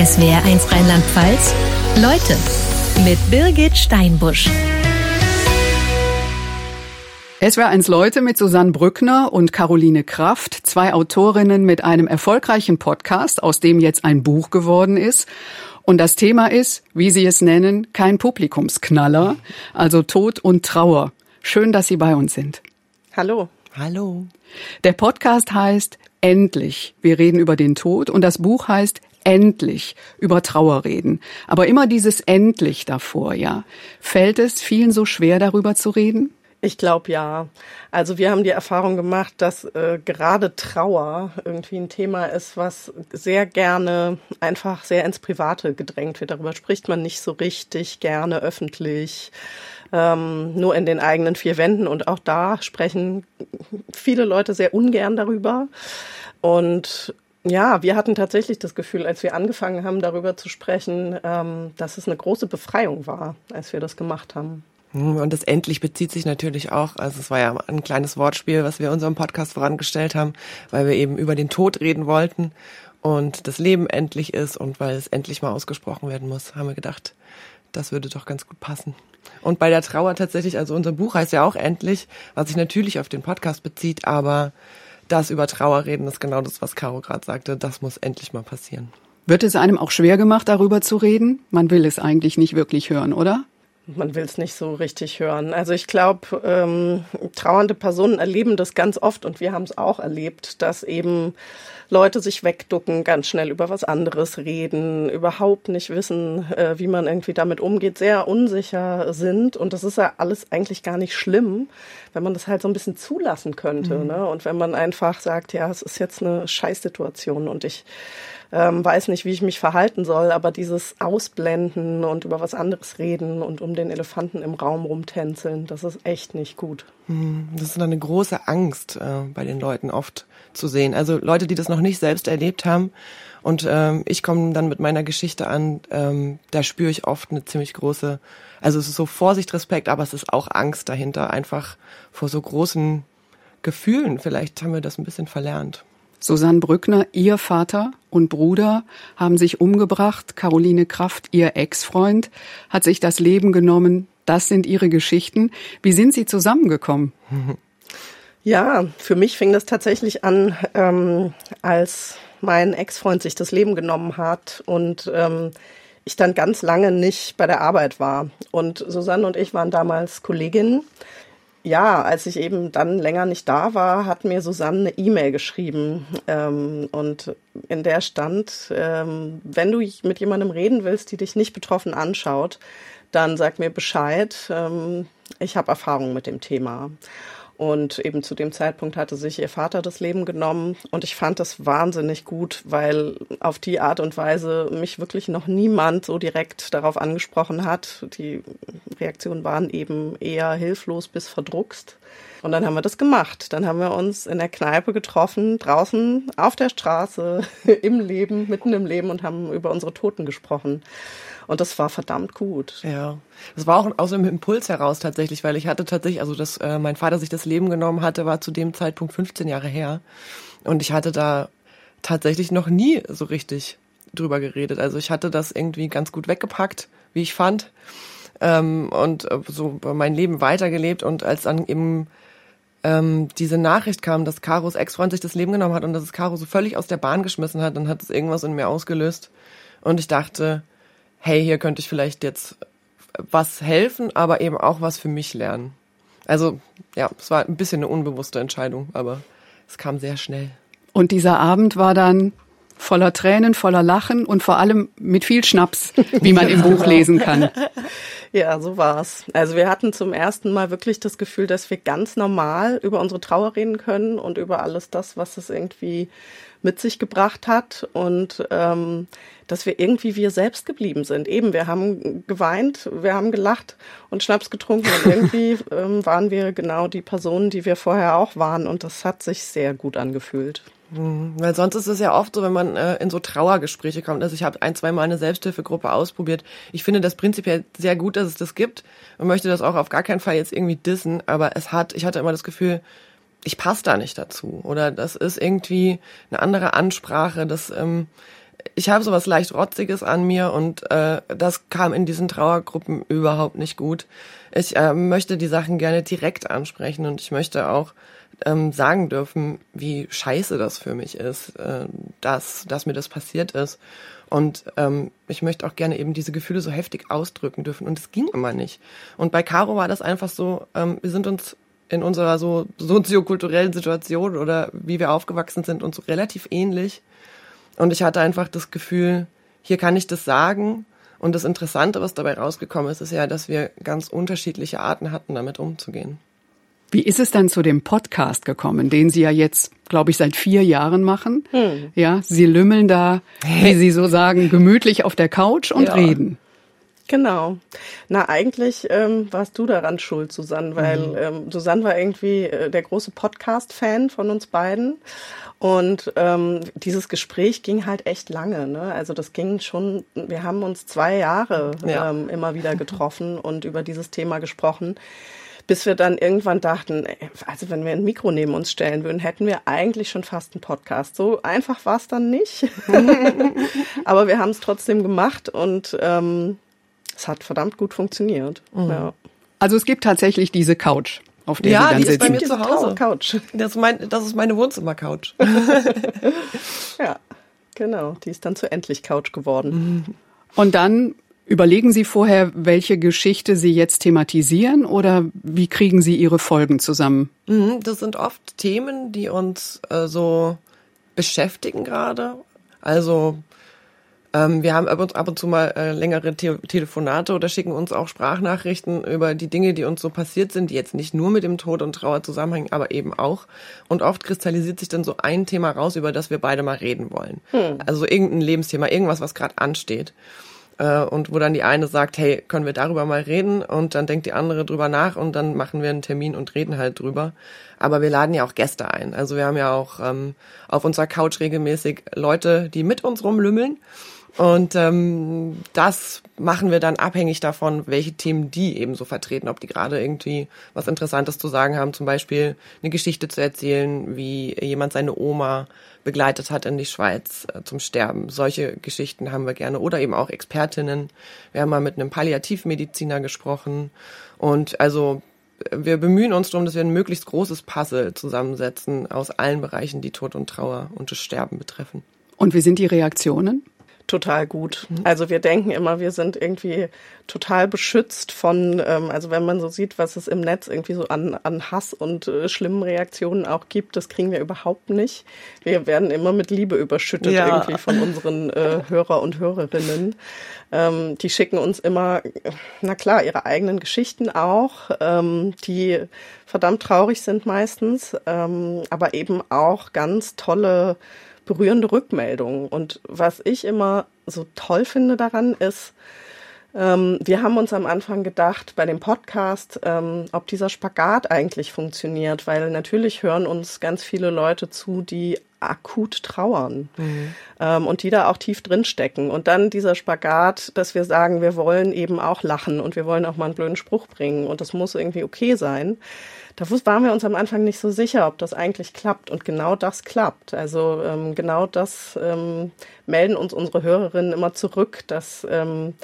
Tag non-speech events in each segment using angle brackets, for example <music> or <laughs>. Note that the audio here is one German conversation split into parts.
SWR1 Rheinland-Pfalz. Leute mit Birgit Steinbusch. SWR1 Leute mit Susanne Brückner und Caroline Kraft, zwei Autorinnen mit einem erfolgreichen Podcast, aus dem jetzt ein Buch geworden ist. Und das Thema ist, wie Sie es nennen, kein Publikumsknaller, also Tod und Trauer. Schön, dass Sie bei uns sind. Hallo. Hallo. Der Podcast heißt Endlich. Wir reden über den Tod und das Buch heißt Endlich über Trauer reden. Aber immer dieses Endlich davor, ja. Fällt es vielen so schwer, darüber zu reden? Ich glaube ja. Also wir haben die Erfahrung gemacht, dass äh, gerade Trauer irgendwie ein Thema ist, was sehr gerne einfach sehr ins Private gedrängt wird. Darüber spricht man nicht so richtig gerne öffentlich, ähm, nur in den eigenen vier Wänden. Und auch da sprechen viele Leute sehr ungern darüber. Und ja, wir hatten tatsächlich das Gefühl, als wir angefangen haben, darüber zu sprechen, ähm, dass es eine große Befreiung war, als wir das gemacht haben. Hm, und das endlich bezieht sich natürlich auch, also es war ja ein kleines Wortspiel, was wir unserem Podcast vorangestellt haben, weil wir eben über den Tod reden wollten und das Leben endlich ist und weil es endlich mal ausgesprochen werden muss, haben wir gedacht, das würde doch ganz gut passen. Und bei der Trauer tatsächlich, also unser Buch heißt ja auch endlich, was sich natürlich auf den Podcast bezieht, aber das über Trauer reden ist genau das, was Caro gerade sagte, das muss endlich mal passieren. Wird es einem auch schwer gemacht, darüber zu reden? Man will es eigentlich nicht wirklich hören, oder? Man will es nicht so richtig hören. Also ich glaube, ähm, trauernde Personen erleben das ganz oft und wir haben es auch erlebt, dass eben Leute sich wegducken, ganz schnell über was anderes reden, überhaupt nicht wissen, äh, wie man irgendwie damit umgeht, sehr unsicher sind. Und das ist ja alles eigentlich gar nicht schlimm, wenn man das halt so ein bisschen zulassen könnte. Mhm. Ne? Und wenn man einfach sagt, ja, es ist jetzt eine Scheißsituation und ich ähm, weiß nicht, wie ich mich verhalten soll, aber dieses Ausblenden und über was anderes reden und um den Elefanten im Raum rumtänzeln, das ist echt nicht gut. Hm, das ist eine große Angst äh, bei den Leuten oft zu sehen. Also Leute, die das noch nicht selbst erlebt haben. Und ähm, ich komme dann mit meiner Geschichte an, ähm, da spüre ich oft eine ziemlich große, also es ist so Vorsicht, Respekt, aber es ist auch Angst dahinter, einfach vor so großen Gefühlen. Vielleicht haben wir das ein bisschen verlernt. Susanne Brückner, ihr Vater und Bruder haben sich umgebracht. Caroline Kraft, ihr Ex-Freund, hat sich das Leben genommen. Das sind ihre Geschichten. Wie sind sie zusammengekommen? <laughs> Ja, für mich fing das tatsächlich an, ähm, als mein Ex-Freund sich das Leben genommen hat und ähm, ich dann ganz lange nicht bei der Arbeit war. Und Susanne und ich waren damals Kolleginnen ja, als ich eben dann länger nicht da war, hat mir Susanne eine E-Mail geschrieben ähm, und in der stand, ähm, wenn du mit jemandem reden willst, die dich nicht betroffen anschaut, dann sag mir Bescheid. Ähm, ich habe Erfahrung mit dem Thema. Und eben zu dem Zeitpunkt hatte sich ihr Vater das Leben genommen. Und ich fand das wahnsinnig gut, weil auf die Art und Weise mich wirklich noch niemand so direkt darauf angesprochen hat. Die Reaktionen waren eben eher hilflos bis verdruckst. Und dann haben wir das gemacht. Dann haben wir uns in der Kneipe getroffen, draußen auf der Straße, <laughs> im Leben, mitten im Leben und haben über unsere Toten gesprochen. Und das war verdammt gut. Ja. Das war auch aus einem Impuls heraus tatsächlich, weil ich hatte tatsächlich, also dass äh, mein Vater sich das Leben genommen hatte, war zu dem Zeitpunkt 15 Jahre her. Und ich hatte da tatsächlich noch nie so richtig drüber geredet. Also ich hatte das irgendwie ganz gut weggepackt, wie ich fand. Ähm, und äh, so mein Leben weitergelebt. Und als dann eben ähm, diese Nachricht kam, dass Karos Ex-Freund sich das Leben genommen hat und dass es Caro so völlig aus der Bahn geschmissen hat, dann hat es irgendwas in mir ausgelöst. Und ich dachte, hey, hier könnte ich vielleicht jetzt was helfen, aber eben auch was für mich lernen. Also ja, es war ein bisschen eine unbewusste Entscheidung, aber es kam sehr schnell. Und dieser Abend war dann voller Tränen, voller Lachen und vor allem mit viel Schnaps, <laughs> wie man im Buch lesen kann. <laughs> Ja, so war's. Also wir hatten zum ersten Mal wirklich das Gefühl, dass wir ganz normal über unsere Trauer reden können und über alles das, was es irgendwie mit sich gebracht hat und ähm, dass wir irgendwie wir selbst geblieben sind. Eben, wir haben geweint, wir haben gelacht und Schnaps getrunken und irgendwie <laughs> ähm, waren wir genau die Personen, die wir vorher auch waren und das hat sich sehr gut angefühlt. Mhm. Weil sonst ist es ja oft so, wenn man äh, in so Trauergespräche kommt. Also ich habe ein, zwei Mal eine Selbsthilfegruppe ausprobiert. Ich finde das prinzipiell sehr gut, dass es das gibt und möchte das auch auf gar keinen Fall jetzt irgendwie dissen. Aber es hat, ich hatte immer das Gefühl, ich passe da nicht dazu oder das ist irgendwie eine andere Ansprache. Das ähm, ich habe sowas leicht Rotziges an mir und äh, das kam in diesen Trauergruppen überhaupt nicht gut. Ich äh, möchte die Sachen gerne direkt ansprechen und ich möchte auch ähm, sagen dürfen, wie scheiße das für mich ist, äh, dass, dass mir das passiert ist. Und ähm, ich möchte auch gerne eben diese Gefühle so heftig ausdrücken dürfen. Und es ging immer nicht. Und bei Caro war das einfach so, ähm, wir sind uns in unserer so soziokulturellen Situation oder wie wir aufgewachsen sind uns so relativ ähnlich. Und ich hatte einfach das Gefühl, hier kann ich das sagen. Und das Interessante, was dabei rausgekommen ist, ist ja, dass wir ganz unterschiedliche Arten hatten, damit umzugehen. Wie ist es dann zu dem Podcast gekommen, den Sie ja jetzt, glaube ich, seit vier Jahren machen? Hm. Ja, Sie lümmeln da, wie <laughs> Sie so sagen, gemütlich auf der Couch und ja. reden. Genau. Na, eigentlich ähm, warst du daran schuld, Susanne, weil mhm. ähm, Susanne war irgendwie äh, der große Podcast-Fan von uns beiden. Und ähm, dieses Gespräch ging halt echt lange. Ne? Also das ging schon, wir haben uns zwei Jahre ja. ähm, immer wieder getroffen <laughs> und über dieses Thema gesprochen bis wir dann irgendwann dachten, also wenn wir ein Mikro neben uns stellen würden, hätten wir eigentlich schon fast einen Podcast. So einfach war es dann nicht. <laughs> <laughs> Aber wir haben es trotzdem gemacht und ähm, es hat verdammt gut funktioniert. Mhm. Ja. Also es gibt tatsächlich diese Couch, auf der ja, Sie dann die sitzen. ist bei mir zu Hause. Couch. Das ist, mein, das ist meine Wohnzimmer-Couch. <laughs> <laughs> ja, genau. Die ist dann zu endlich Couch geworden. Und dann Überlegen Sie vorher, welche Geschichte Sie jetzt thematisieren oder wie kriegen Sie Ihre Folgen zusammen? Mhm, das sind oft Themen, die uns äh, so beschäftigen gerade. Also ähm, wir haben ab und, ab und zu mal äh, längere Te Telefonate oder schicken uns auch Sprachnachrichten über die Dinge, die uns so passiert sind, die jetzt nicht nur mit dem Tod und Trauer zusammenhängen, aber eben auch. Und oft kristallisiert sich dann so ein Thema raus, über das wir beide mal reden wollen. Hm. Also irgendein Lebensthema, irgendwas, was gerade ansteht äh, und wo dann die eine sagt, hey, können wir darüber mal reden? Und dann denkt die andere drüber nach und dann machen wir einen Termin und reden halt drüber. Aber wir laden ja auch Gäste ein. Also wir haben ja auch ähm, auf unserer Couch regelmäßig Leute, die mit uns rumlümmeln. Und ähm, das machen wir dann abhängig davon, welche Themen die eben so vertreten, ob die gerade irgendwie was Interessantes zu sagen haben, zum Beispiel eine Geschichte zu erzählen, wie jemand seine Oma begleitet hat in die Schweiz äh, zum Sterben. Solche Geschichten haben wir gerne. Oder eben auch Expertinnen. Wir haben mal mit einem Palliativmediziner gesprochen. Und also wir bemühen uns darum, dass wir ein möglichst großes Puzzle zusammensetzen aus allen Bereichen, die Tod und Trauer und das Sterben betreffen. Und wie sind die Reaktionen? Total gut. Mhm. Also wir denken immer, wir sind irgendwie total beschützt von, ähm, also wenn man so sieht, was es im Netz irgendwie so an, an Hass und äh, schlimmen Reaktionen auch gibt, das kriegen wir überhaupt nicht. Wir werden immer mit Liebe überschüttet ja. irgendwie von unseren äh, Hörer und Hörerinnen. Ähm, die schicken uns immer, na klar, ihre eigenen Geschichten auch, ähm, die verdammt traurig sind meistens, ähm, aber eben auch ganz tolle berührende Rückmeldungen. Und was ich immer so toll finde daran ist, ähm, wir haben uns am Anfang gedacht bei dem Podcast, ähm, ob dieser Spagat eigentlich funktioniert, weil natürlich hören uns ganz viele Leute zu, die akut trauern mhm. ähm, und die da auch tief drin stecken. Und dann dieser Spagat, dass wir sagen, wir wollen eben auch lachen und wir wollen auch mal einen blöden Spruch bringen und das muss irgendwie okay sein da waren wir uns am Anfang nicht so sicher, ob das eigentlich klappt. Und genau das klappt. Also ähm, genau das ähm, melden uns unsere Hörerinnen immer zurück, dass ähm,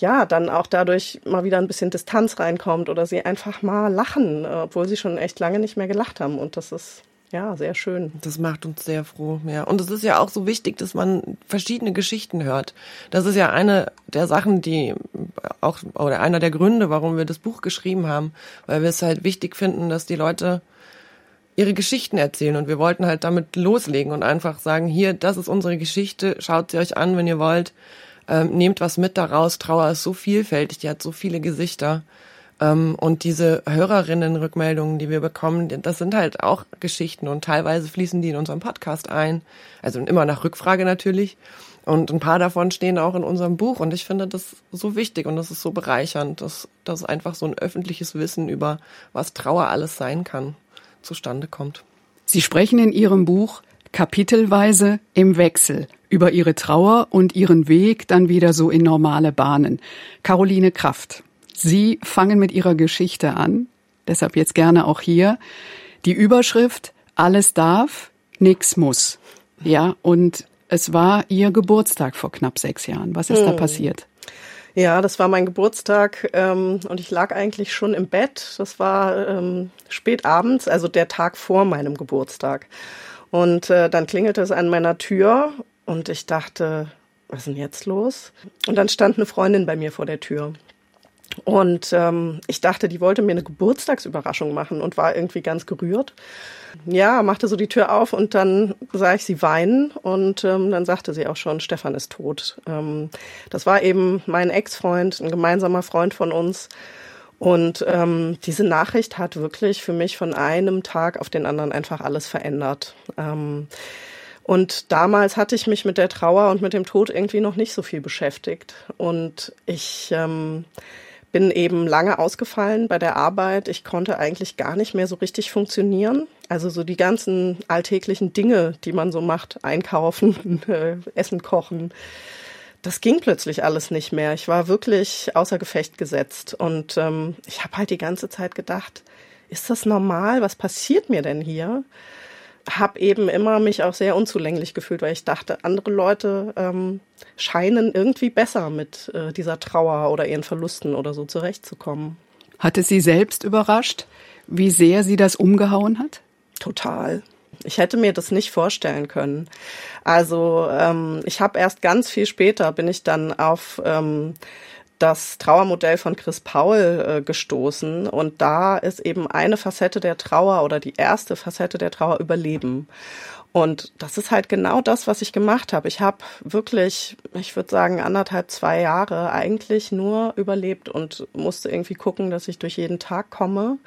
ja dann auch dadurch mal wieder ein bisschen Distanz reinkommt oder sie einfach mal lachen, obwohl sie schon echt lange nicht mehr gelacht haben. Und das ist ja, sehr schön. Das macht uns sehr froh, ja. Und es ist ja auch so wichtig, dass man verschiedene Geschichten hört. Das ist ja eine der Sachen, die auch, oder einer der Gründe, warum wir das Buch geschrieben haben, weil wir es halt wichtig finden, dass die Leute ihre Geschichten erzählen und wir wollten halt damit loslegen und einfach sagen, hier, das ist unsere Geschichte, schaut sie euch an, wenn ihr wollt, ähm, nehmt was mit daraus, Trauer ist so vielfältig, die hat so viele Gesichter ähm, und diese Hörerinnenrückmeldungen, die wir bekommen, das sind halt auch Geschichten und teilweise fließen die in unserem Podcast ein. Also immer nach Rückfrage natürlich. Und ein paar davon stehen auch in unserem Buch. Und ich finde das so wichtig und das ist so bereichernd, dass, dass einfach so ein öffentliches Wissen über was Trauer alles sein kann zustande kommt. Sie sprechen in Ihrem Buch kapitelweise im Wechsel über Ihre Trauer und Ihren Weg dann wieder so in normale Bahnen. Caroline Kraft. Sie fangen mit Ihrer Geschichte an, deshalb jetzt gerne auch hier. Die Überschrift Alles darf, nix muss. Ja, und Es war Ihr Geburtstag vor knapp sechs Jahren. Was ist hm. da passiert? Ja, das war mein Geburtstag ähm, und ich lag eigentlich schon im Bett. Das war ähm, spät abends, also der Tag vor meinem Geburtstag. Und äh, dann klingelte es an meiner Tür und ich dachte, was ist denn jetzt los? Und dann stand eine Freundin bei mir vor der Tür. Und ähm, ich dachte, die wollte mir eine Geburtstagsüberraschung machen und war irgendwie ganz gerührt. Ja, machte so die Tür auf und dann sah ich sie weinen und ähm, dann sagte sie auch schon, Stefan ist tot. Ähm, das war eben mein Ex-Freund, ein gemeinsamer Freund von uns. Und ähm, diese Nachricht hat wirklich für mich von einem Tag auf den anderen einfach alles verändert. Ähm, und damals hatte ich mich mit der Trauer und mit dem Tod irgendwie noch nicht so viel beschäftigt. Und ich ähm, bin eben lange ausgefallen bei der Arbeit. Ich konnte eigentlich gar nicht mehr so richtig funktionieren. Also so die ganzen alltäglichen Dinge, die man so macht, einkaufen, <laughs> äh, Essen kochen, das ging plötzlich alles nicht mehr. Ich war wirklich außer Gefecht gesetzt und ähm, ich habe halt die ganze Zeit gedacht, ist das normal? Was passiert mir denn hier? Habe eben immer mich auch sehr unzulänglich gefühlt, weil ich dachte, andere Leute ähm, scheinen irgendwie besser mit äh, dieser Trauer oder ihren Verlusten oder so zurechtzukommen. Hat es Sie selbst überrascht, wie sehr Sie das umgehauen hat? Total. Ich hätte mir das nicht vorstellen können. Also ähm, ich habe erst ganz viel später bin ich dann auf ähm, das Trauermodell von Chris Paul äh, gestoßen und da ist eben eine Facette der Trauer oder die erste Facette der Trauer Überleben. Und das ist halt genau das, was ich gemacht habe. Ich habe wirklich, ich würde sagen, anderthalb, zwei Jahre eigentlich nur überlebt und musste irgendwie gucken, dass ich durch jeden Tag komme.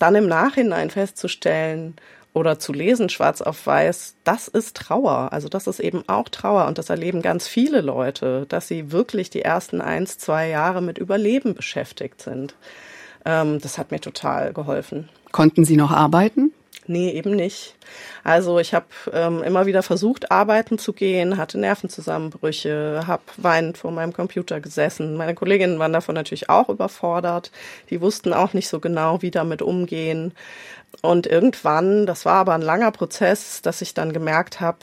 Dann im Nachhinein festzustellen, oder zu lesen, schwarz auf weiß, das ist Trauer. Also das ist eben auch Trauer und das erleben ganz viele Leute, dass sie wirklich die ersten eins, zwei Jahre mit Überleben beschäftigt sind. Ähm, das hat mir total geholfen. Konnten Sie noch arbeiten? Nee, eben nicht. Also ich habe ähm, immer wieder versucht, arbeiten zu gehen, hatte Nervenzusammenbrüche, habe weinend vor meinem Computer gesessen. Meine Kolleginnen waren davon natürlich auch überfordert. Die wussten auch nicht so genau, wie damit umgehen. Und irgendwann, das war aber ein langer Prozess, dass ich dann gemerkt habe,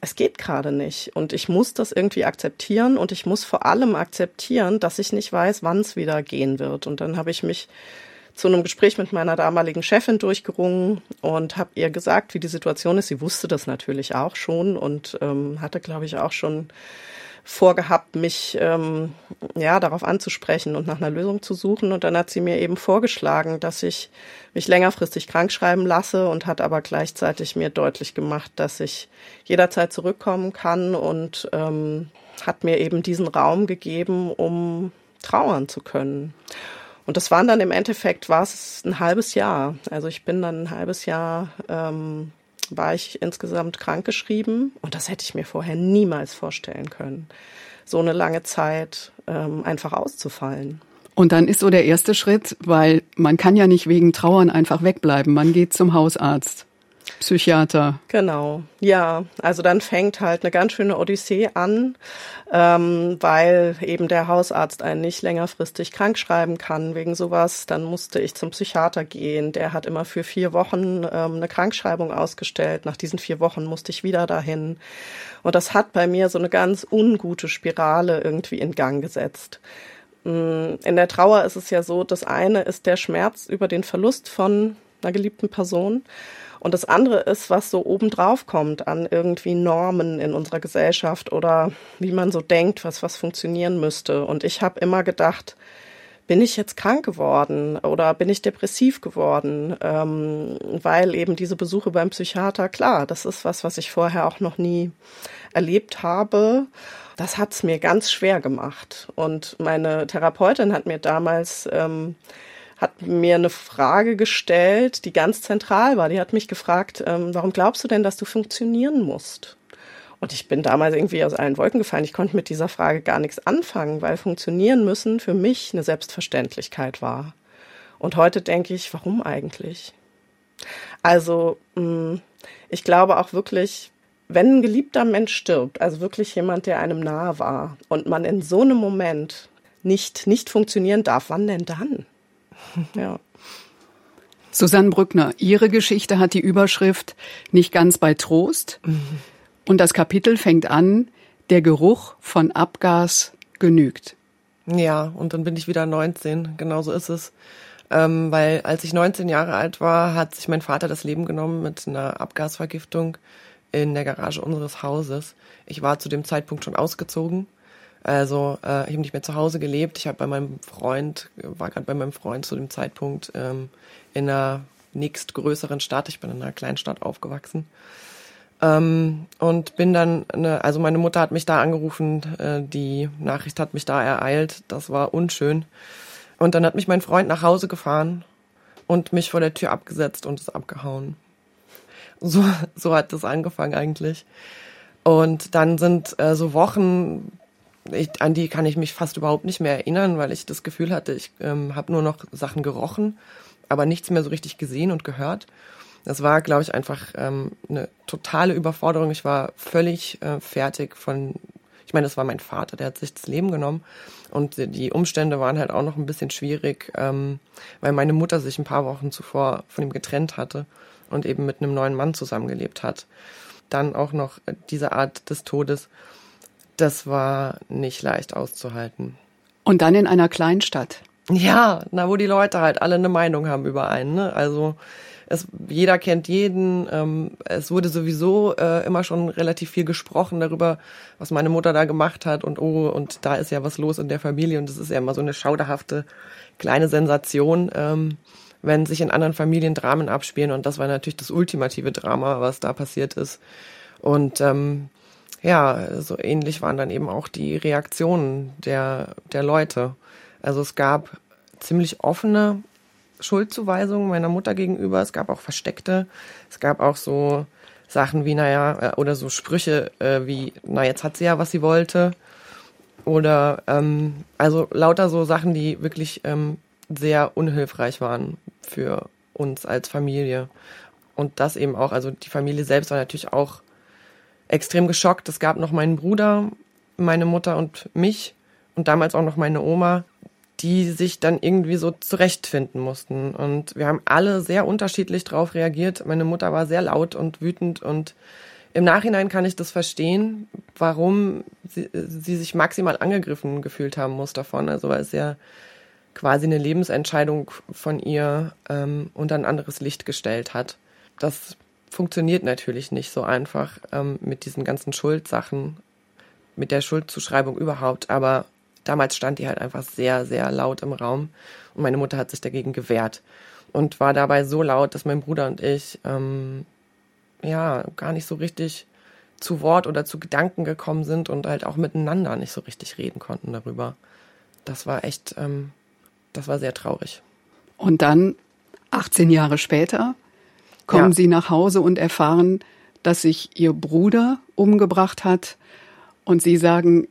es geht gerade nicht. Und ich muss das irgendwie akzeptieren und ich muss vor allem akzeptieren, dass ich nicht weiß, wann es wieder gehen wird. Und dann habe ich mich zu einem Gespräch mit meiner damaligen Chefin durchgerungen und habe ihr gesagt, wie die Situation ist. Sie wusste das natürlich auch schon und ähm, hatte, glaube ich, auch schon vorgehabt, mich ähm, ja darauf anzusprechen und nach einer Lösung zu suchen. Und dann hat sie mir eben vorgeschlagen, dass ich mich längerfristig krank schreiben lasse und hat aber gleichzeitig mir deutlich gemacht, dass ich jederzeit zurückkommen kann und ähm, hat mir eben diesen Raum gegeben, um trauern zu können. Und das waren dann im Endeffekt war es ein halbes Jahr. Also ich bin dann ein halbes Jahr ähm, war ich insgesamt krankgeschrieben und das hätte ich mir vorher niemals vorstellen können, so eine lange Zeit ähm, einfach auszufallen. Und dann ist so der erste Schritt, weil man kann ja nicht wegen Trauern einfach wegbleiben. Man geht zum Hausarzt. Psychiater. Genau, ja. Also dann fängt halt eine ganz schöne Odyssee an, ähm, weil eben der Hausarzt einen nicht längerfristig krank schreiben kann wegen sowas. Dann musste ich zum Psychiater gehen. Der hat immer für vier Wochen ähm, eine Krankschreibung ausgestellt. Nach diesen vier Wochen musste ich wieder dahin. Und das hat bei mir so eine ganz ungute Spirale irgendwie in Gang gesetzt. Mm, in der Trauer ist es ja so, das eine ist der Schmerz über den Verlust von einer geliebten Person. Und das andere ist, was so obendrauf kommt an irgendwie Normen in unserer Gesellschaft oder wie man so denkt, was was funktionieren müsste. Und ich habe immer gedacht, bin ich jetzt krank geworden oder bin ich depressiv geworden, ähm, weil eben diese Besuche beim Psychiater, klar, das ist was, was ich vorher auch noch nie erlebt habe. Das hat's mir ganz schwer gemacht. Und meine Therapeutin hat mir damals ähm, hat mir eine Frage gestellt, die ganz zentral war. Die hat mich gefragt, ähm, warum glaubst du denn, dass du funktionieren musst? Und ich bin damals irgendwie aus allen Wolken gefallen. Ich konnte mit dieser Frage gar nichts anfangen, weil funktionieren müssen für mich eine Selbstverständlichkeit war. Und heute denke ich, warum eigentlich? Also, mm, ich glaube auch wirklich, wenn ein geliebter Mensch stirbt, also wirklich jemand, der einem nahe war, und man in so einem Moment nicht, nicht funktionieren darf, wann denn dann? Ja. Susanne Brückner, Ihre Geschichte hat die Überschrift Nicht ganz bei Trost. Mhm. Und das Kapitel fängt an, der Geruch von Abgas genügt. Ja, und dann bin ich wieder 19, genau so ist es. Ähm, weil als ich 19 Jahre alt war, hat sich mein Vater das Leben genommen mit einer Abgasvergiftung in der Garage unseres Hauses. Ich war zu dem Zeitpunkt schon ausgezogen. Also äh, ich habe nicht mehr zu Hause gelebt. Ich habe bei meinem Freund, war gerade bei meinem Freund zu dem Zeitpunkt ähm, in einer nächstgrößeren Stadt. Ich bin in einer Kleinstadt aufgewachsen. Ähm, und bin dann, ne, also meine Mutter hat mich da angerufen, äh, die Nachricht hat mich da ereilt, das war unschön. Und dann hat mich mein Freund nach Hause gefahren und mich vor der Tür abgesetzt und ist abgehauen. So, so hat das angefangen eigentlich. Und dann sind äh, so Wochen, ich, an die kann ich mich fast überhaupt nicht mehr erinnern, weil ich das Gefühl hatte, ich ähm, habe nur noch Sachen gerochen, aber nichts mehr so richtig gesehen und gehört. Das war, glaube ich, einfach ähm, eine totale Überforderung. Ich war völlig äh, fertig von, ich meine, das war mein Vater, der hat sich das Leben genommen. Und die Umstände waren halt auch noch ein bisschen schwierig, ähm, weil meine Mutter sich ein paar Wochen zuvor von ihm getrennt hatte und eben mit einem neuen Mann zusammengelebt hat. Dann auch noch diese Art des Todes. Das war nicht leicht auszuhalten. Und dann in einer Kleinstadt. Ja, na, wo die Leute halt alle eine Meinung haben über einen. Ne? Also es, jeder kennt jeden. Ähm, es wurde sowieso äh, immer schon relativ viel gesprochen darüber, was meine Mutter da gemacht hat und oh, und da ist ja was los in der Familie und das ist ja immer so eine schauderhafte kleine Sensation, ähm, wenn sich in anderen Familien Dramen abspielen und das war natürlich das ultimative Drama, was da passiert ist. Und ähm, ja, so ähnlich waren dann eben auch die Reaktionen der, der Leute. Also es gab ziemlich offene Schuldzuweisungen meiner Mutter gegenüber. Es gab auch versteckte. Es gab auch so Sachen wie, naja, äh, oder so Sprüche äh, wie, na, jetzt hat sie ja, was sie wollte. Oder, ähm, also lauter so Sachen, die wirklich ähm, sehr unhilfreich waren für uns als Familie. Und das eben auch, also die Familie selbst war natürlich auch extrem geschockt. Es gab noch meinen Bruder, meine Mutter und mich und damals auch noch meine Oma, die sich dann irgendwie so zurechtfinden mussten. Und wir haben alle sehr unterschiedlich darauf reagiert. Meine Mutter war sehr laut und wütend und im Nachhinein kann ich das verstehen, warum sie, sie sich maximal angegriffen gefühlt haben muss davon. Also weil es ja quasi eine Lebensentscheidung von ihr ähm, unter ein anderes Licht gestellt hat. Das funktioniert natürlich nicht so einfach ähm, mit diesen ganzen Schuldsachen, mit der Schuldzuschreibung überhaupt. Aber damals stand die halt einfach sehr, sehr laut im Raum und meine Mutter hat sich dagegen gewehrt und war dabei so laut, dass mein Bruder und ich ähm, ja gar nicht so richtig zu Wort oder zu Gedanken gekommen sind und halt auch miteinander nicht so richtig reden konnten darüber. Das war echt, ähm, das war sehr traurig. Und dann, 18 Jahre später, kommen ja. Sie nach Hause und erfahren, dass sich Ihr Bruder umgebracht hat. Und Sie sagen,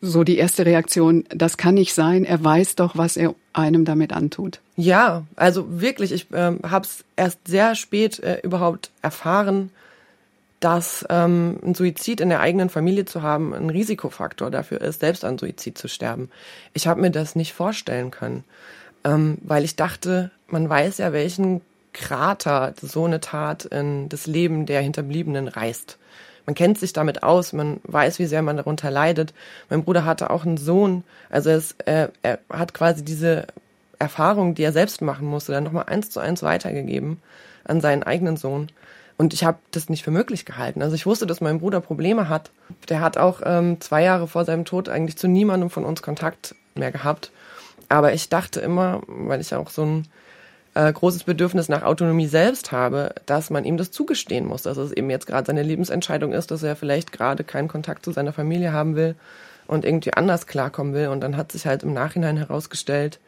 so die erste Reaktion, das kann nicht sein, er weiß doch, was er einem damit antut. Ja, also wirklich, ich ähm, habe es erst sehr spät äh, überhaupt erfahren, dass ähm, ein Suizid in der eigenen Familie zu haben ein Risikofaktor dafür ist, selbst an Suizid zu sterben. Ich habe mir das nicht vorstellen können, ähm, weil ich dachte, man weiß ja, welchen Krater so eine Tat in das Leben der Hinterbliebenen reißt man kennt sich damit aus, man weiß, wie sehr man darunter leidet. Mein Bruder hatte auch einen Sohn, also es, er, er hat quasi diese Erfahrung, die er selbst machen musste, dann nochmal eins zu eins weitergegeben an seinen eigenen Sohn. Und ich habe das nicht für möglich gehalten. Also ich wusste, dass mein Bruder Probleme hat. Der hat auch ähm, zwei Jahre vor seinem Tod eigentlich zu niemandem von uns Kontakt mehr gehabt. Aber ich dachte immer, weil ich auch so ein äh, großes Bedürfnis nach Autonomie selbst habe, dass man ihm das zugestehen muss, dass es eben jetzt gerade seine Lebensentscheidung ist, dass er vielleicht gerade keinen Kontakt zu seiner Familie haben will und irgendwie anders klarkommen will. Und dann hat sich halt im Nachhinein herausgestellt,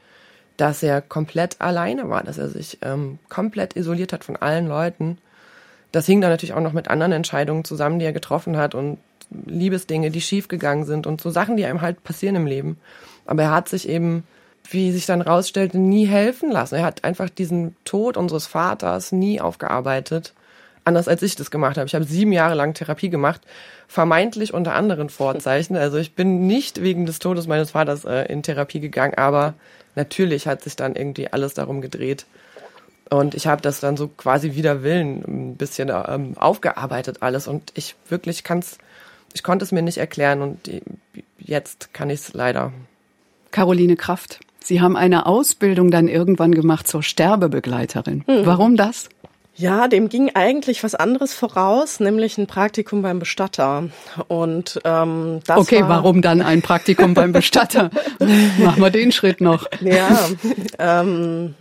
dass er komplett alleine war, dass er sich ähm, komplett isoliert hat von allen Leuten. Das hing dann natürlich auch noch mit anderen Entscheidungen zusammen, die er getroffen hat und Liebesdinge, die schiefgegangen sind und so Sachen, die einem halt passieren im Leben. Aber er hat sich eben wie sich dann rausstellte, nie helfen lassen. Er hat einfach diesen Tod unseres Vaters nie aufgearbeitet. Anders als ich das gemacht habe. Ich habe sieben Jahre lang Therapie gemacht, vermeintlich unter anderen Vorzeichen. Also ich bin nicht wegen des Todes meines Vaters äh, in Therapie gegangen, aber natürlich hat sich dann irgendwie alles darum gedreht. Und ich habe das dann so quasi wider Willen ein bisschen ähm, aufgearbeitet alles. Und ich wirklich kann's, ich konnte es mir nicht erklären und jetzt kann ich es leider. Caroline Kraft, Sie haben eine Ausbildung dann irgendwann gemacht zur Sterbebegleiterin. Mhm. Warum das? Ja, dem ging eigentlich was anderes voraus, nämlich ein Praktikum beim Bestatter. Und ähm, das Okay, war warum dann ein Praktikum beim Bestatter? <laughs> Machen wir den Schritt noch. Ja, ähm,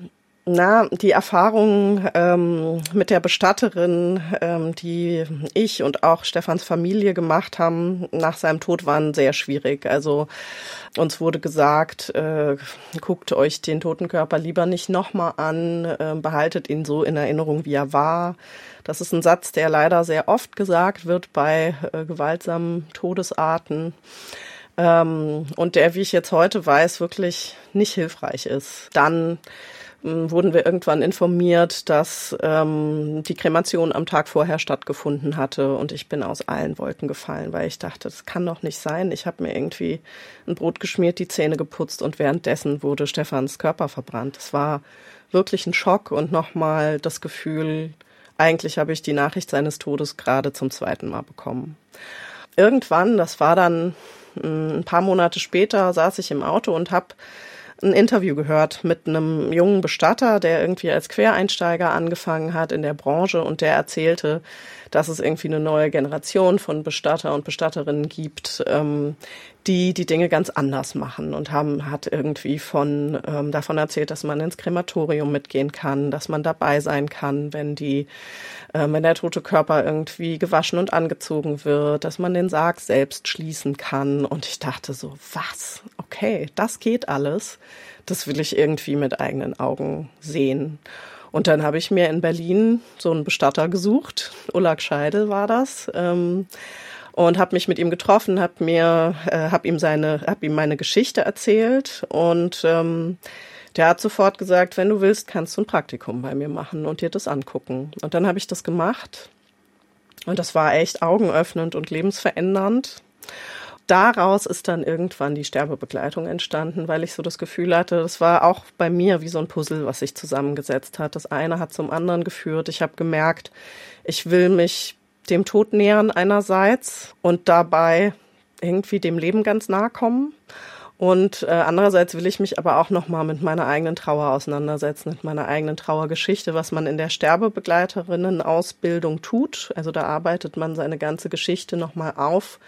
na, die Erfahrung ähm, mit der Bestatterin, ähm, die ich und auch Stefans Familie gemacht haben, nach seinem Tod waren sehr schwierig. Also uns wurde gesagt, äh, guckt euch den toten Körper lieber nicht nochmal an, äh, behaltet ihn so in Erinnerung, wie er war. Das ist ein Satz, der leider sehr oft gesagt wird bei äh, gewaltsamen Todesarten ähm, und der, wie ich jetzt heute weiß, wirklich nicht hilfreich ist. Dann wurden wir irgendwann informiert, dass ähm, die Kremation am Tag vorher stattgefunden hatte und ich bin aus allen Wolken gefallen, weil ich dachte, das kann doch nicht sein. Ich habe mir irgendwie ein Brot geschmiert, die Zähne geputzt und währenddessen wurde Stefans Körper verbrannt. Es war wirklich ein Schock und nochmal das Gefühl, eigentlich habe ich die Nachricht seines Todes gerade zum zweiten Mal bekommen. Irgendwann, das war dann hm, ein paar Monate später, saß ich im Auto und habe ein Interview gehört mit einem jungen Bestatter, der irgendwie als Quereinsteiger angefangen hat in der Branche und der erzählte, dass es irgendwie eine neue Generation von Bestatter und Bestatterinnen gibt, ähm, die die Dinge ganz anders machen und haben hat irgendwie von ähm, davon erzählt, dass man ins Krematorium mitgehen kann, dass man dabei sein kann, wenn die äh, wenn der tote Körper irgendwie gewaschen und angezogen wird, dass man den Sarg selbst schließen kann und ich dachte so, was? Okay, das geht alles. Das will ich irgendwie mit eigenen Augen sehen. Und dann habe ich mir in Berlin so einen Bestatter gesucht. Ullak Scheidel war das. Ähm, und habe mich mit ihm getroffen, habe mir, äh, habe ihm seine, habe ihm meine Geschichte erzählt und ähm, der hat sofort gesagt, wenn du willst, kannst du ein Praktikum bei mir machen und dir das angucken. Und dann habe ich das gemacht und das war echt augenöffnend und lebensverändernd daraus ist dann irgendwann die Sterbebegleitung entstanden, weil ich so das Gefühl hatte, das war auch bei mir wie so ein Puzzle, was sich zusammengesetzt hat. Das eine hat zum anderen geführt. Ich habe gemerkt, ich will mich dem Tod nähern einerseits und dabei irgendwie dem Leben ganz nahe kommen. Und äh, andererseits will ich mich aber auch nochmal mit meiner eigenen Trauer auseinandersetzen, mit meiner eigenen Trauergeschichte, was man in der Sterbebegleiterinnen-Ausbildung tut. Also da arbeitet man seine ganze Geschichte nochmal auf,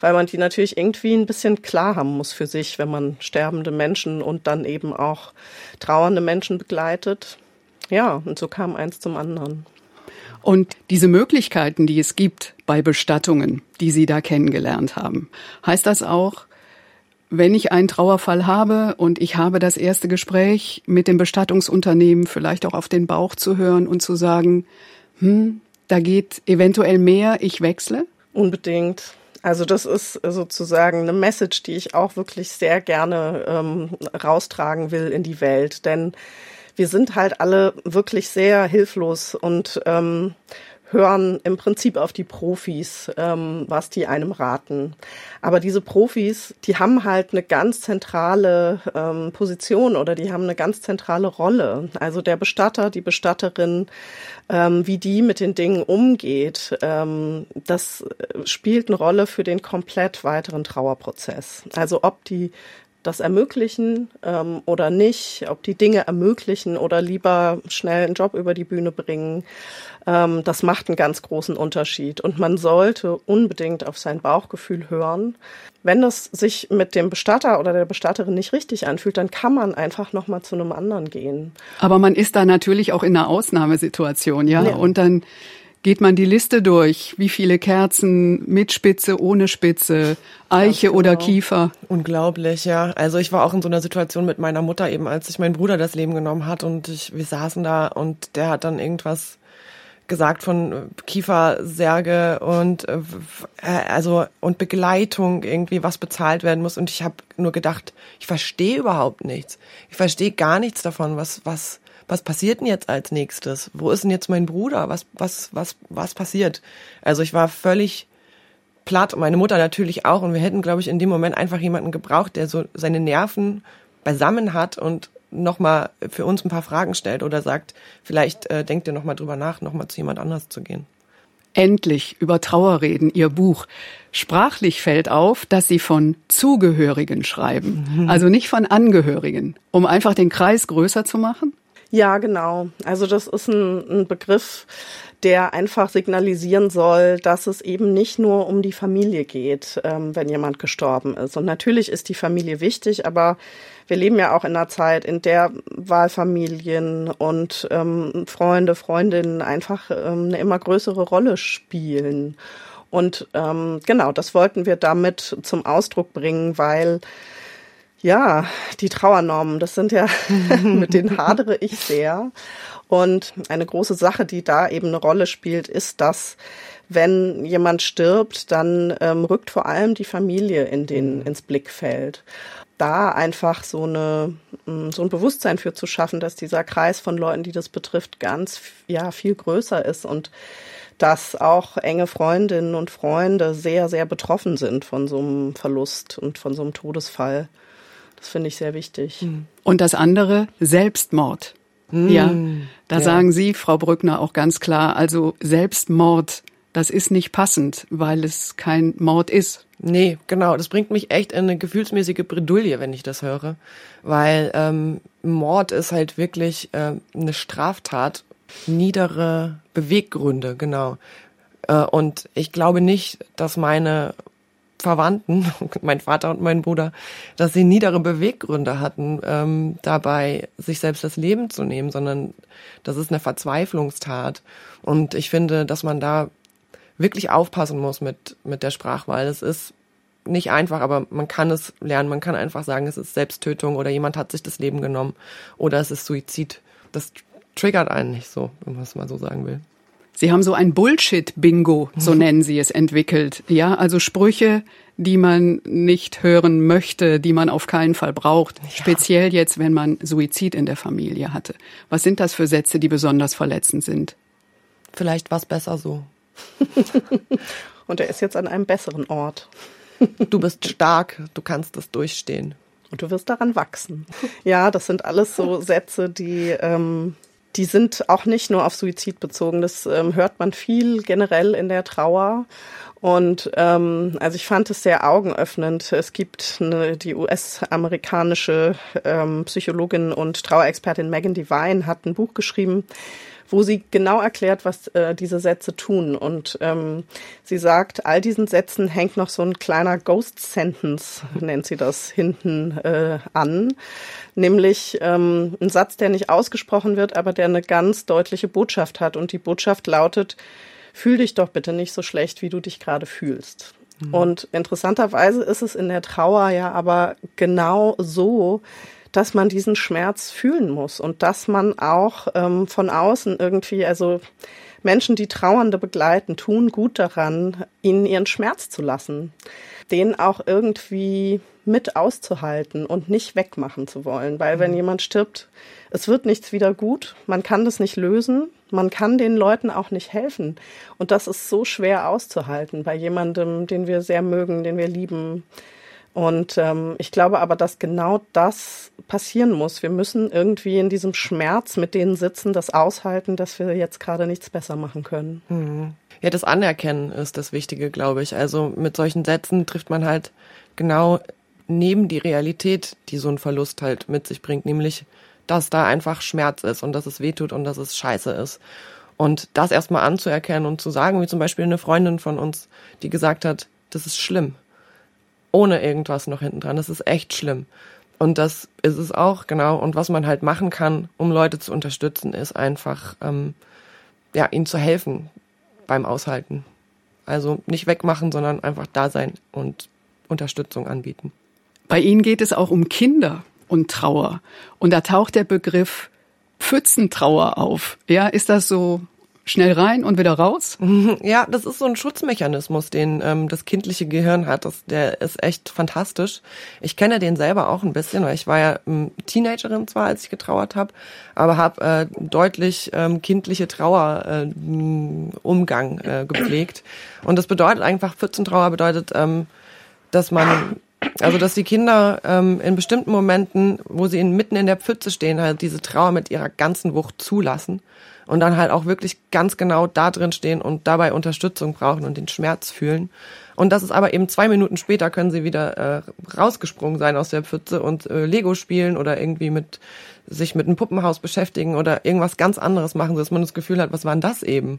weil man die natürlich irgendwie ein bisschen klar haben muss für sich, wenn man sterbende Menschen und dann eben auch trauernde Menschen begleitet. Ja, und so kam eins zum anderen. Und diese Möglichkeiten, die es gibt bei Bestattungen, die Sie da kennengelernt haben, heißt das auch, wenn ich einen Trauerfall habe und ich habe das erste Gespräch mit dem Bestattungsunternehmen, vielleicht auch auf den Bauch zu hören und zu sagen, hm, da geht eventuell mehr, ich wechsle? Unbedingt. Also das ist sozusagen eine Message, die ich auch wirklich sehr gerne ähm, raustragen will in die Welt. Denn wir sind halt alle wirklich sehr hilflos und ähm, hören im Prinzip auf die Profis, ähm, was die einem raten. Aber diese Profis, die haben halt eine ganz zentrale ähm, Position oder die haben eine ganz zentrale Rolle. Also der Bestatter, die Bestatterin, ähm, wie die mit den Dingen umgeht, ähm, das spielt eine Rolle für den komplett weiteren Trauerprozess. Also ob die das ermöglichen ähm, oder nicht, ob die Dinge ermöglichen oder lieber schnell einen Job über die Bühne bringen, ähm, das macht einen ganz großen Unterschied. Und man sollte unbedingt auf sein Bauchgefühl hören. Wenn das sich mit dem Bestatter oder der Bestatterin nicht richtig anfühlt, dann kann man einfach noch mal zu einem anderen gehen. Aber man ist da natürlich auch in einer Ausnahmesituation, ja. ja. Und dann geht man die Liste durch. Wie viele Kerzen mit Spitze, ohne Spitze, Eiche genau. oder Kiefer? Unglaublich, ja. Also ich war auch in so einer Situation mit meiner Mutter eben, als sich mein Bruder das Leben genommen hat und ich, wir saßen da und der hat dann irgendwas gesagt von Kiefersärge und äh, also und Begleitung irgendwie was bezahlt werden muss und ich habe nur gedacht, ich verstehe überhaupt nichts. Ich verstehe gar nichts davon, was was was passiert denn jetzt als nächstes? Wo ist denn jetzt mein Bruder? Was, was, was, was passiert? Also ich war völlig platt und meine Mutter natürlich auch und wir hätten, glaube ich, in dem Moment einfach jemanden gebraucht, der so seine Nerven beisammen hat und nochmal für uns ein paar Fragen stellt oder sagt, vielleicht äh, denkt ihr nochmal drüber nach, nochmal zu jemand anders zu gehen. Endlich über Trauer reden, Ihr Buch. Sprachlich fällt auf, dass Sie von Zugehörigen schreiben, mhm. also nicht von Angehörigen, um einfach den Kreis größer zu machen? Ja, genau. Also das ist ein, ein Begriff, der einfach signalisieren soll, dass es eben nicht nur um die Familie geht, ähm, wenn jemand gestorben ist. Und natürlich ist die Familie wichtig, aber wir leben ja auch in einer Zeit, in der Wahlfamilien und ähm, Freunde, Freundinnen einfach ähm, eine immer größere Rolle spielen. Und ähm, genau, das wollten wir damit zum Ausdruck bringen, weil ja, die Trauernormen, das sind ja, <laughs> mit denen hadere ich sehr. Und eine große Sache, die da eben eine Rolle spielt, ist, dass wenn jemand stirbt, dann ähm, rückt vor allem die Familie in den, ins Blickfeld. Da einfach so eine, mm, so ein Bewusstsein für zu schaffen, dass dieser Kreis von Leuten, die das betrifft, ganz, ja, viel größer ist und dass auch enge Freundinnen und Freunde sehr, sehr betroffen sind von so einem Verlust und von so einem Todesfall. Das finde ich sehr wichtig. Und das andere, Selbstmord. Mm, ja, da ja. sagen Sie, Frau Brückner, auch ganz klar, also Selbstmord, das ist nicht passend, weil es kein Mord ist. Nee, genau. Das bringt mich echt in eine gefühlsmäßige Bredouille, wenn ich das höre. Weil ähm, Mord ist halt wirklich äh, eine Straftat, niedere Beweggründe, genau. Äh, und ich glaube nicht, dass meine Verwandten, <laughs> mein Vater und mein Bruder, dass sie niedere Beweggründe hatten, ähm, dabei sich selbst das Leben zu nehmen, sondern das ist eine Verzweiflungstat. Und ich finde, dass man da wirklich aufpassen muss mit, mit der Sprachwahl. Es ist nicht einfach, aber man kann es lernen. Man kann einfach sagen, es ist Selbsttötung oder jemand hat sich das Leben genommen oder es ist Suizid. Das triggert einen nicht so, wenn man es mal so sagen will. Sie haben so ein Bullshit-Bingo, so mhm. nennen Sie es, entwickelt. Ja, also Sprüche, die man nicht hören möchte, die man auf keinen Fall braucht. Ja. Speziell jetzt, wenn man Suizid in der Familie hatte. Was sind das für Sätze, die besonders verletzend sind? Vielleicht was besser so. <laughs> Und er ist jetzt an einem besseren Ort. du bist stark, du kannst es durchstehen. Und du wirst daran wachsen. Ja, das sind alles so Sätze, die ähm, die sind auch nicht nur auf Suizid bezogen. Das ähm, hört man viel generell in der Trauer. Und ähm, also ich fand es sehr augenöffnend. Es gibt eine, die US-amerikanische ähm, Psychologin und Trauerexpertin Megan Devine hat ein Buch geschrieben, wo sie genau erklärt, was äh, diese Sätze tun. Und ähm, sie sagt, all diesen Sätzen hängt noch so ein kleiner Ghost Sentence, <laughs> nennt sie das, hinten äh, an. Nämlich ähm, ein Satz, der nicht ausgesprochen wird, aber der eine ganz deutliche Botschaft hat. Und die Botschaft lautet, fühl dich doch bitte nicht so schlecht, wie du dich gerade fühlst. Mhm. Und interessanterweise ist es in der Trauer ja aber genau so, dass man diesen Schmerz fühlen muss und dass man auch ähm, von außen irgendwie, also Menschen, die Trauernde begleiten, tun gut daran, ihnen ihren Schmerz zu lassen, den auch irgendwie mit auszuhalten und nicht wegmachen zu wollen, weil wenn mhm. jemand stirbt, es wird nichts wieder gut, man kann das nicht lösen, man kann den Leuten auch nicht helfen. Und das ist so schwer auszuhalten bei jemandem, den wir sehr mögen, den wir lieben, und ähm, ich glaube aber, dass genau das passieren muss. Wir müssen irgendwie in diesem Schmerz mit denen sitzen, das aushalten, dass wir jetzt gerade nichts besser machen können. Mhm. Ja, das Anerkennen ist das Wichtige, glaube ich. Also mit solchen Sätzen trifft man halt genau neben die Realität, die so ein Verlust halt mit sich bringt, nämlich, dass da einfach Schmerz ist und dass es wehtut und dass es scheiße ist. Und das erstmal anzuerkennen und zu sagen, wie zum Beispiel eine Freundin von uns, die gesagt hat, das ist schlimm ohne irgendwas noch hinten dran. Das ist echt schlimm. Und das ist es auch, genau. Und was man halt machen kann, um Leute zu unterstützen, ist einfach, ähm, ja, ihnen zu helfen beim Aushalten. Also nicht wegmachen, sondern einfach da sein und Unterstützung anbieten. Bei Ihnen geht es auch um Kinder und Trauer. Und da taucht der Begriff Pfützentrauer auf. Ja, ist das so schnell rein und wieder raus? <laughs> Ja, das ist so ein Schutzmechanismus, den ähm, das kindliche Gehirn hat. Das, der ist echt fantastisch. Ich kenne den selber auch ein bisschen, weil ich war ja ähm, Teenagerin zwar, als ich getrauert habe, aber habe äh, deutlich ähm, kindliche Trauerumgang äh, äh, gepflegt. Und das bedeutet einfach, Pfützentrauer bedeutet, ähm, dass man Also dass die Kinder ähm, in bestimmten Momenten, wo sie in, mitten in der Pfütze stehen, halt diese Trauer mit ihrer ganzen Wucht zulassen und dann halt auch wirklich ganz genau da drin stehen und dabei Unterstützung brauchen und den Schmerz fühlen. Und das ist aber eben zwei Minuten später können sie wieder äh, rausgesprungen sein aus der Pfütze und äh, Lego spielen oder irgendwie mit sich mit einem Puppenhaus beschäftigen oder irgendwas ganz anderes machen, dass man das Gefühl hat, was war denn das eben?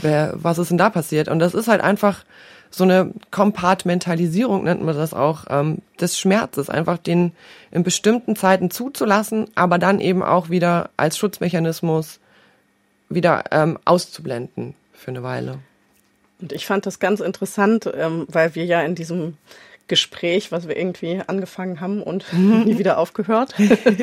Wer, was ist denn da passiert? Und das ist halt einfach so eine Kompartmentalisierung, nennt man das auch, ähm, des Schmerzes, einfach den in bestimmten Zeiten zuzulassen, aber dann eben auch wieder als Schutzmechanismus wieder ähm, auszublenden für eine Weile. Und ich fand das ganz interessant, ähm, weil wir ja in diesem Gespräch, was wir irgendwie angefangen haben und <laughs> nie wieder aufgehört,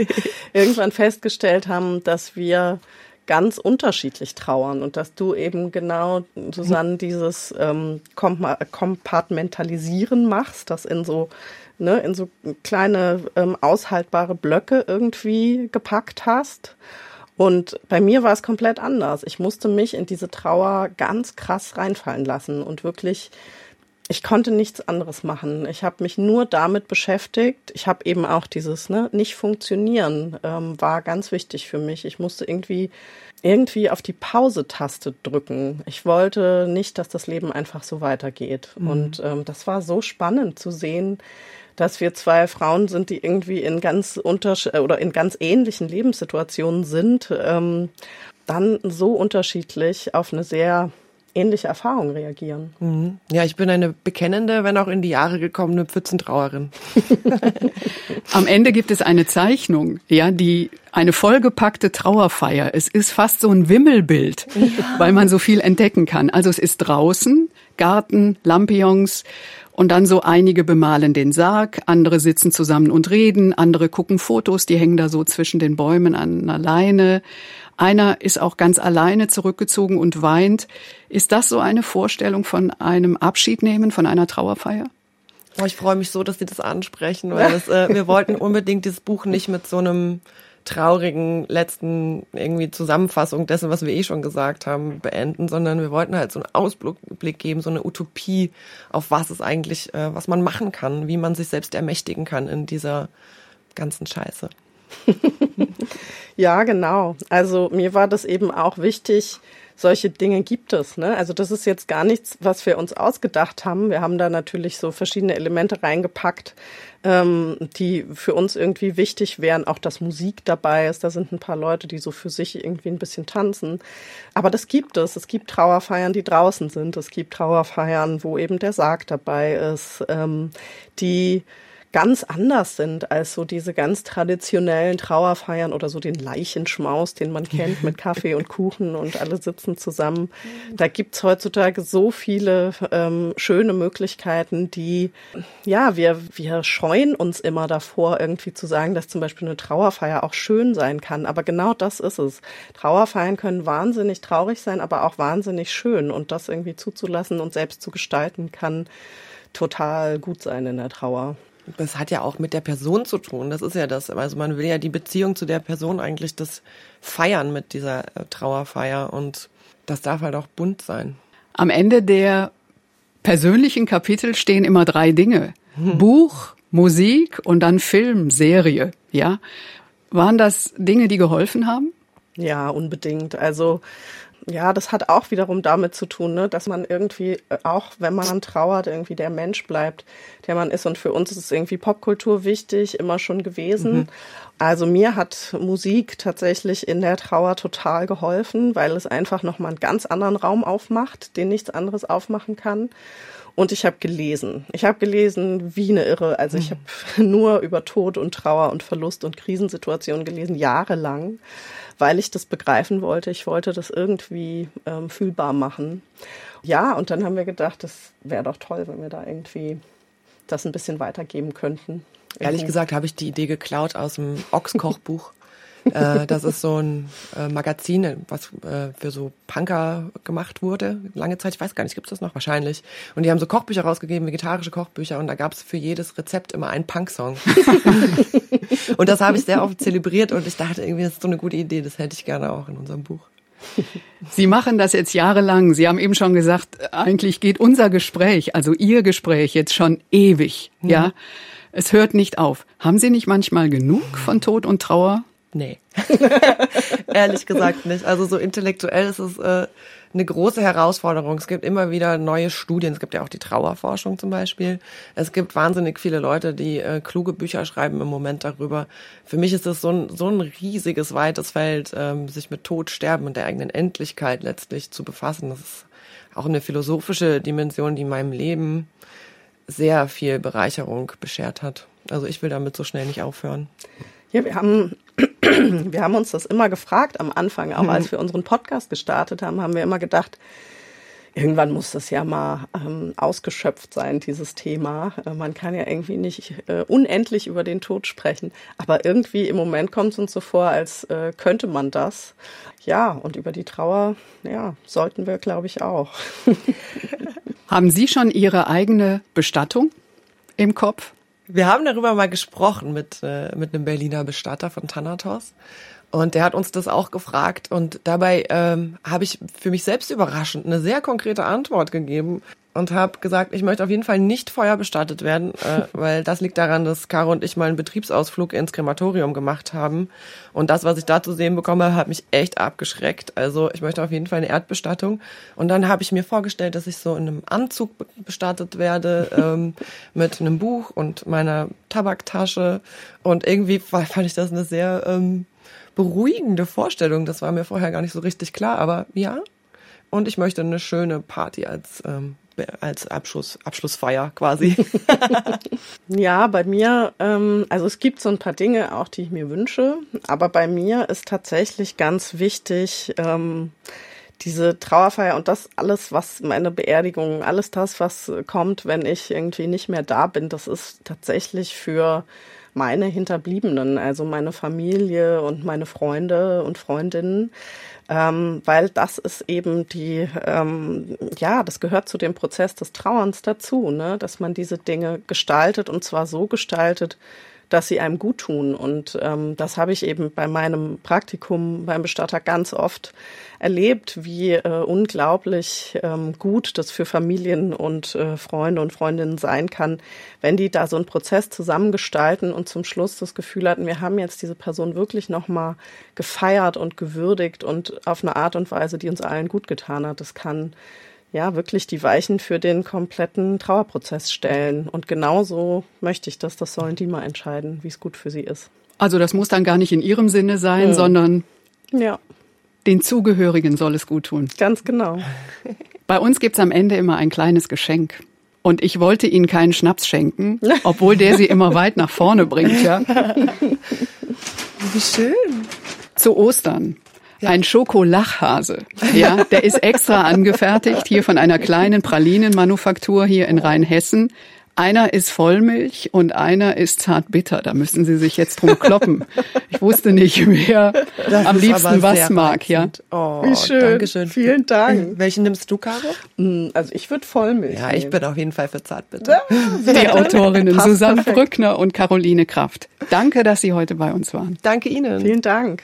<laughs> irgendwann festgestellt haben, dass wir ganz unterschiedlich trauern und dass du eben genau, Susanne, dieses ähm, Kompartmentalisieren machst, das in so ne, in so kleine ähm, aushaltbare Blöcke irgendwie gepackt hast. Und bei mir war es komplett anders. Ich musste mich in diese Trauer ganz krass reinfallen lassen und wirklich ich konnte nichts anderes machen. Ich habe mich nur damit beschäftigt. Ich habe eben auch dieses ne, nicht funktionieren ähm, war ganz wichtig für mich. Ich musste irgendwie irgendwie auf die Pause-Taste drücken. Ich wollte nicht, dass das Leben einfach so weitergeht. Mhm. Und ähm, das war so spannend zu sehen, dass wir zwei Frauen sind, die irgendwie in ganz unterschied oder in ganz ähnlichen Lebenssituationen sind, ähm, dann so unterschiedlich auf eine sehr ähnliche Erfahrungen reagieren. Mhm. Ja, ich bin eine bekennende, wenn auch in die Jahre gekommene Pfützentrauerin. <laughs> Am Ende gibt es eine Zeichnung, ja, die eine vollgepackte Trauerfeier. Es ist fast so ein Wimmelbild, ja. weil man so viel entdecken kann. Also es ist draußen, Garten, Lampions und dann so einige bemalen den Sarg, andere sitzen zusammen und reden, andere gucken Fotos, die hängen da so zwischen den Bäumen an einer Leine. Einer ist auch ganz alleine zurückgezogen und weint. Ist das so eine Vorstellung von einem Abschiednehmen, von einer Trauerfeier? Oh, ich freue mich so, dass Sie das ansprechen, weil das, äh, wir wollten unbedingt dieses Buch nicht mit so einem traurigen letzten irgendwie Zusammenfassung dessen, was wir eh schon gesagt haben, beenden, sondern wir wollten halt so einen Ausblick geben, so eine Utopie, auf was es eigentlich, äh, was man machen kann, wie man sich selbst ermächtigen kann in dieser ganzen Scheiße. <laughs> ja, genau. Also mir war das eben auch wichtig, solche Dinge gibt es. Ne? Also das ist jetzt gar nichts, was wir uns ausgedacht haben. Wir haben da natürlich so verschiedene Elemente reingepackt, ähm, die für uns irgendwie wichtig wären. Auch dass Musik dabei ist. Da sind ein paar Leute, die so für sich irgendwie ein bisschen tanzen. Aber das gibt es. Es gibt Trauerfeiern, die draußen sind. Es gibt Trauerfeiern, wo eben der Sarg dabei ist, ähm, die ganz anders sind als so diese ganz traditionellen Trauerfeiern oder so den Leichenschmaus, den man kennt mit <laughs> Kaffee und Kuchen und alle sitzen zusammen. Da gibt's heutzutage so viele ähm, schöne Möglichkeiten, die, ja, wir, wir scheuen uns immer davor, irgendwie zu sagen, dass zum Beispiel eine Trauerfeier auch schön sein kann. Aber genau das ist es. Trauerfeiern können wahnsinnig traurig sein, aber auch wahnsinnig schön. Und das irgendwie zuzulassen und selbst zu gestalten kann total gut sein in der Trauer das hat ja auch mit der Person zu tun. Das ist ja das. Also man will ja die Beziehung zu der Person eigentlich das feiern mit dieser äh, Trauerfeier und das darf halt auch bunt sein. Am Ende der persönlichen Kapitel stehen immer drei Dinge. Hm. Buch, Musik und dann Film, Serie, ja. Waren das Dinge, die geholfen haben? Ja, unbedingt. Also ja, das hat auch wiederum damit zu tun, ne, dass man irgendwie, äh, auch wenn man trauert, irgendwie der Mensch bleibt, der man ist. Und für uns ist es irgendwie Popkultur wichtig, immer schon gewesen. Mhm. Also mir hat Musik tatsächlich in der Trauer total geholfen, weil es einfach nochmal einen ganz anderen Raum aufmacht, den nichts anderes aufmachen kann. Und ich habe gelesen. Ich habe gelesen wie eine Irre. Also ich mhm. habe <laughs> nur über Tod und Trauer und Verlust und Krisensituationen gelesen, jahrelang weil ich das begreifen wollte. Ich wollte das irgendwie ähm, fühlbar machen. Ja, und dann haben wir gedacht, das wäre doch toll, wenn wir da irgendwie das ein bisschen weitergeben könnten. Ehrlich gesagt habe ich die Idee geklaut aus dem Ochs-Kochbuch. Äh, das ist so ein äh, Magazin, was äh, für so Punker gemacht wurde, lange Zeit. Ich weiß gar nicht, gibt es das noch? Wahrscheinlich. Und die haben so Kochbücher rausgegeben, vegetarische Kochbücher, und da gab es für jedes Rezept immer einen Punk-Song. <laughs> und das habe ich sehr oft zelebriert und ich dachte irgendwie, das ist so eine gute Idee, das hätte ich gerne auch in unserem Buch. Sie machen das jetzt jahrelang. Sie haben eben schon gesagt, eigentlich geht unser Gespräch, also Ihr Gespräch jetzt schon ewig, mhm. ja. Es hört nicht auf. Haben Sie nicht manchmal genug von Tod und Trauer? Nee. <laughs> Ehrlich gesagt nicht. Also so intellektuell ist es äh, eine große Herausforderung. Es gibt immer wieder neue Studien. Es gibt ja auch die Trauerforschung zum Beispiel. Es gibt wahnsinnig viele Leute, die äh, kluge Bücher schreiben im Moment darüber. Für mich ist es so ein, so ein riesiges, weites Feld, ähm, sich mit Tod, Sterben und der eigenen Endlichkeit letztlich zu befassen. Das ist auch eine philosophische Dimension, die meinem Leben sehr viel Bereicherung beschert hat. Also ich will damit so schnell nicht aufhören. Ja, wir haben, <clears throat> wir haben uns das immer gefragt am Anfang, auch als wir unseren Podcast gestartet haben, haben wir immer gedacht, irgendwann muss das ja mal ähm, ausgeschöpft sein, dieses Thema. Äh, man kann ja irgendwie nicht äh, unendlich über den Tod sprechen, aber irgendwie im Moment kommt es uns so vor, als äh, könnte man das. Ja, und über die Trauer, ja, sollten wir, glaube ich, auch. <laughs> Haben Sie schon Ihre eigene Bestattung im Kopf? Wir haben darüber mal gesprochen mit, äh, mit einem Berliner Bestatter von Thanatos. Und der hat uns das auch gefragt. Und dabei ähm, habe ich für mich selbst überraschend eine sehr konkrete Antwort gegeben und habe gesagt, ich möchte auf jeden Fall nicht feuerbestattet werden, äh, <laughs> weil das liegt daran, dass Caro und ich mal einen Betriebsausflug ins Krematorium gemacht haben. Und das, was ich da zu sehen bekomme, hat mich echt abgeschreckt. Also ich möchte auf jeden Fall eine Erdbestattung. Und dann habe ich mir vorgestellt, dass ich so in einem Anzug bestattet werde, ähm, <laughs> mit einem Buch und meiner Tabaktasche. Und irgendwie fand ich das eine sehr ähm, beruhigende Vorstellung. Das war mir vorher gar nicht so richtig klar, aber ja. Und ich möchte eine schöne Party als ähm, als Abschluss, Abschlussfeier quasi. <laughs> ja, bei mir, ähm, also es gibt so ein paar Dinge auch, die ich mir wünsche, aber bei mir ist tatsächlich ganz wichtig, ähm, diese Trauerfeier und das alles, was meine Beerdigung, alles das, was kommt, wenn ich irgendwie nicht mehr da bin, das ist tatsächlich für meine Hinterbliebenen, also meine Familie und meine Freunde und Freundinnen ähm, weil das ist eben die, ähm, ja, das gehört zu dem Prozess des Trauerns dazu, ne? dass man diese Dinge gestaltet und zwar so gestaltet, dass sie einem gut tun. Und ähm, das habe ich eben bei meinem Praktikum beim Bestatter ganz oft erlebt, wie äh, unglaublich ähm, gut das für Familien und äh, Freunde und Freundinnen sein kann, wenn die da so einen Prozess zusammengestalten und zum Schluss das Gefühl hatten, wir haben jetzt diese Person wirklich nochmal gefeiert und gewürdigt und auf eine Art und Weise, die uns allen gut getan hat. Das kann ja, wirklich die Weichen für den kompletten Trauerprozess stellen. Und genauso möchte ich das. Das sollen die mal entscheiden, wie es gut für sie ist. Also das muss dann gar nicht in ihrem Sinne sein, ja. sondern ja. den Zugehörigen soll es gut tun. Ganz genau. <laughs> Bei uns gibt's am Ende immer ein kleines Geschenk. Und ich wollte Ihnen keinen Schnaps schenken, <laughs> obwohl der Sie immer weit nach vorne bringt, ja. <laughs> Wie schön. Zu Ostern ja. Ein Schokolachhase. Ja, der ist extra angefertigt hier von einer kleinen Pralinenmanufaktur hier in Rheinhessen. Einer ist Vollmilch und einer ist zartbitter. Da müssen Sie sich jetzt drum kloppen. Ich wusste nicht, wer das am liebsten was mag. Ja. Oh, Wie schön. Dankeschön. Vielen Dank. Welchen nimmst du, Caro? Mm, also ich würde Vollmilch. Ja, ich bin auf jeden Fall für zartbitter. Die Autorinnen Susanne perfekt. Brückner und Caroline Kraft. Danke, dass Sie heute bei uns waren. Danke Ihnen. Vielen Dank.